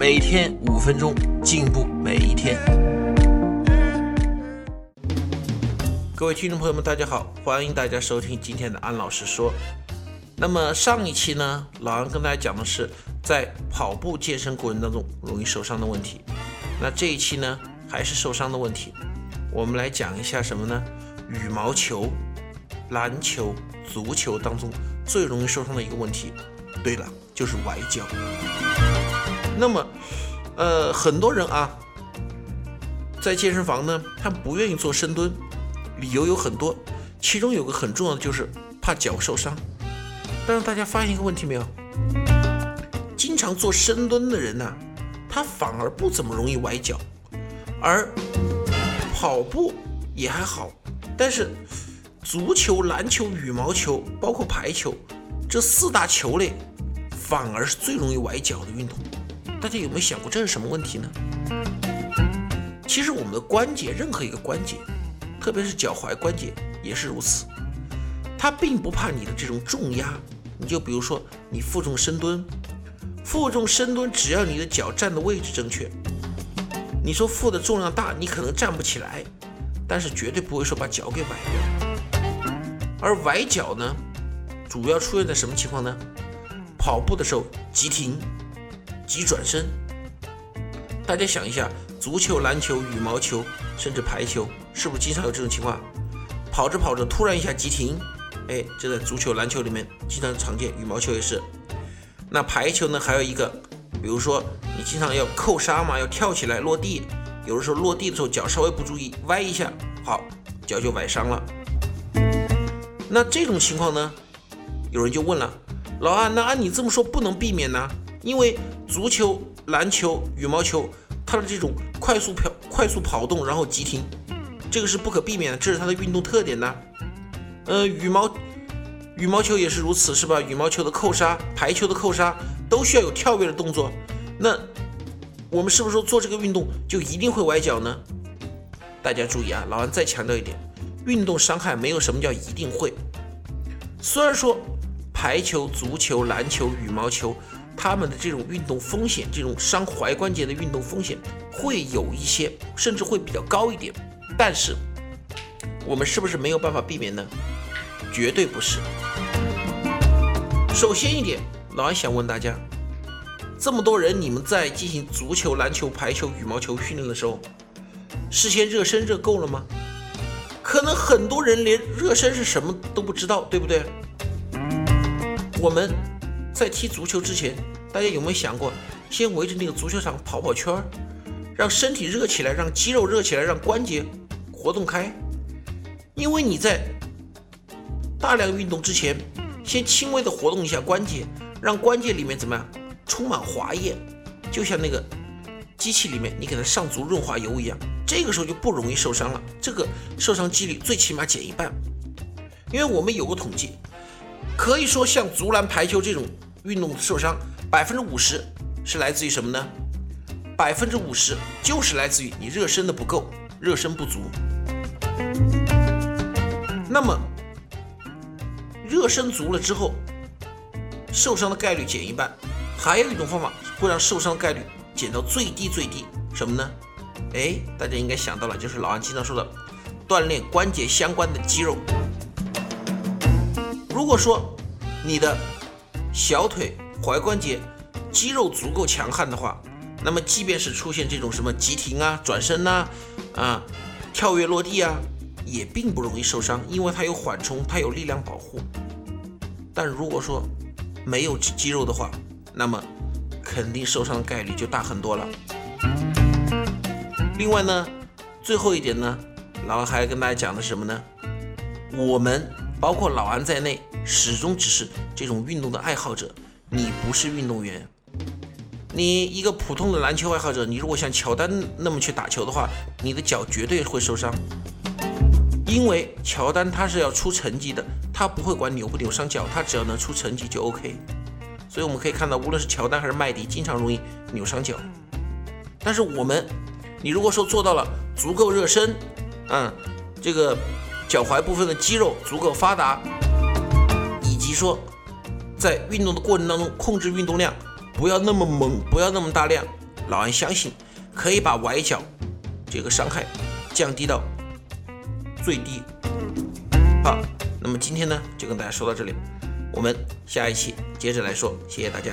每天五分钟，进步每一天。各位听众朋友们，大家好，欢迎大家收听今天的安老师说。那么上一期呢，老安跟大家讲的是在跑步健身过程当中容易受伤的问题。那这一期呢，还是受伤的问题，我们来讲一下什么呢？羽毛球、篮球、足球当中最容易受伤的一个问题。对了，就是崴脚。那么，呃，很多人啊，在健身房呢，他不愿意做深蹲，理由有很多，其中有个很重要的就是怕脚受伤。但是大家发现一个问题没有？经常做深蹲的人呢，他反而不怎么容易崴脚，而跑步也还好，但是足球、篮球、羽毛球，包括排球这四大球类。反而是最容易崴脚的运动，大家有没有想过这是什么问题呢？其实我们的关节，任何一个关节，特别是脚踝关节也是如此，它并不怕你的这种重压。你就比如说你负重深蹲，负重深蹲只要你的脚站的位置正确，你说负的重量大，你可能站不起来，但是绝对不会说把脚给崴掉。而崴脚呢，主要出现在什么情况呢？跑步的时候急停、急转身，大家想一下，足球、篮球、羽毛球，甚至排球，是不是经常有这种情况？跑着跑着突然一下急停，哎，这在足球、篮球里面经常常见，羽毛球也是。那排球呢？还有一个，比如说你经常要扣杀嘛，要跳起来落地，有的时候落地的时候脚稍微不注意，歪一下，好，脚就崴伤了。那这种情况呢，有人就问了。老安，那按你这么说不能避免呢？因为足球、篮球、羽毛球，它的这种快速跑、快速跑动，然后急停，这个是不可避免的，这是它的运动特点呢。呃，羽毛羽毛球也是如此，是吧？羽毛球的扣杀、排球的扣杀都需要有跳跃的动作。那我们是不是说做这个运动就一定会崴脚呢？大家注意啊，老安再强调一点，运动伤害没有什么叫一定会，虽然说。排球、足球、篮球、羽毛球，他们的这种运动风险，这种伤踝关节的运动风险会有一些，甚至会比较高一点。但是，我们是不是没有办法避免呢？绝对不是。首先一点，老安想问大家：这么多人，你们在进行足球、篮球、排球、羽毛球训练的时候，事先热身热够了吗？可能很多人连热身是什么都不知道，对不对？我们在踢足球之前，大家有没有想过，先围着那个足球场跑跑圈儿，让身体热起来，让肌肉热起来，让关节活动开？因为你在大量运动之前，先轻微的活动一下关节，让关节里面怎么样充满滑液，就像那个机器里面你给它上足润滑油一样，这个时候就不容易受伤了，这个受伤几率最起码减一半。因为我们有个统计。可以说，像足篮排球这种运动受伤，百分之五十是来自于什么呢？百分之五十就是来自于你热身的不够，热身不足。那么，热身足了之后，受伤的概率减一半。还有一种方法会让受伤概率减到最低最低，什么呢？哎，大家应该想到了，就是老安经常说的，锻炼关节相关的肌肉。如果说你的小腿踝关节肌肉足够强悍的话，那么即便是出现这种什么急停啊、转身呐、啊、跳跃落地啊，也并不容易受伤，因为它有缓冲，它有力量保护。但如果说没有肌肉的话，那么肯定受伤的概率就大很多了。另外呢，最后一点呢，老王还要跟大家讲的是什么呢？我们包括老安在内。始终只是这种运动的爱好者，你不是运动员。你一个普通的篮球爱好者，你如果像乔丹那么去打球的话，你的脚绝对会受伤。因为乔丹他是要出成绩的，他不会管扭不扭伤脚，他只要能出成绩就 OK。所以我们可以看到，无论是乔丹还是麦迪，经常容易扭伤脚。但是我们，你如果说做到了足够热身，嗯，这个脚踝部分的肌肉足够发达，以及说在运动的过程当中控制运动量。不要那么猛，不要那么大量。老安相信可以把崴脚这个伤害降低到最低。好，那么今天呢就跟大家说到这里，我们下一期接着来说。谢谢大家。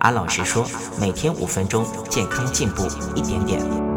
安老师说，每天五分钟，健康进步一点点。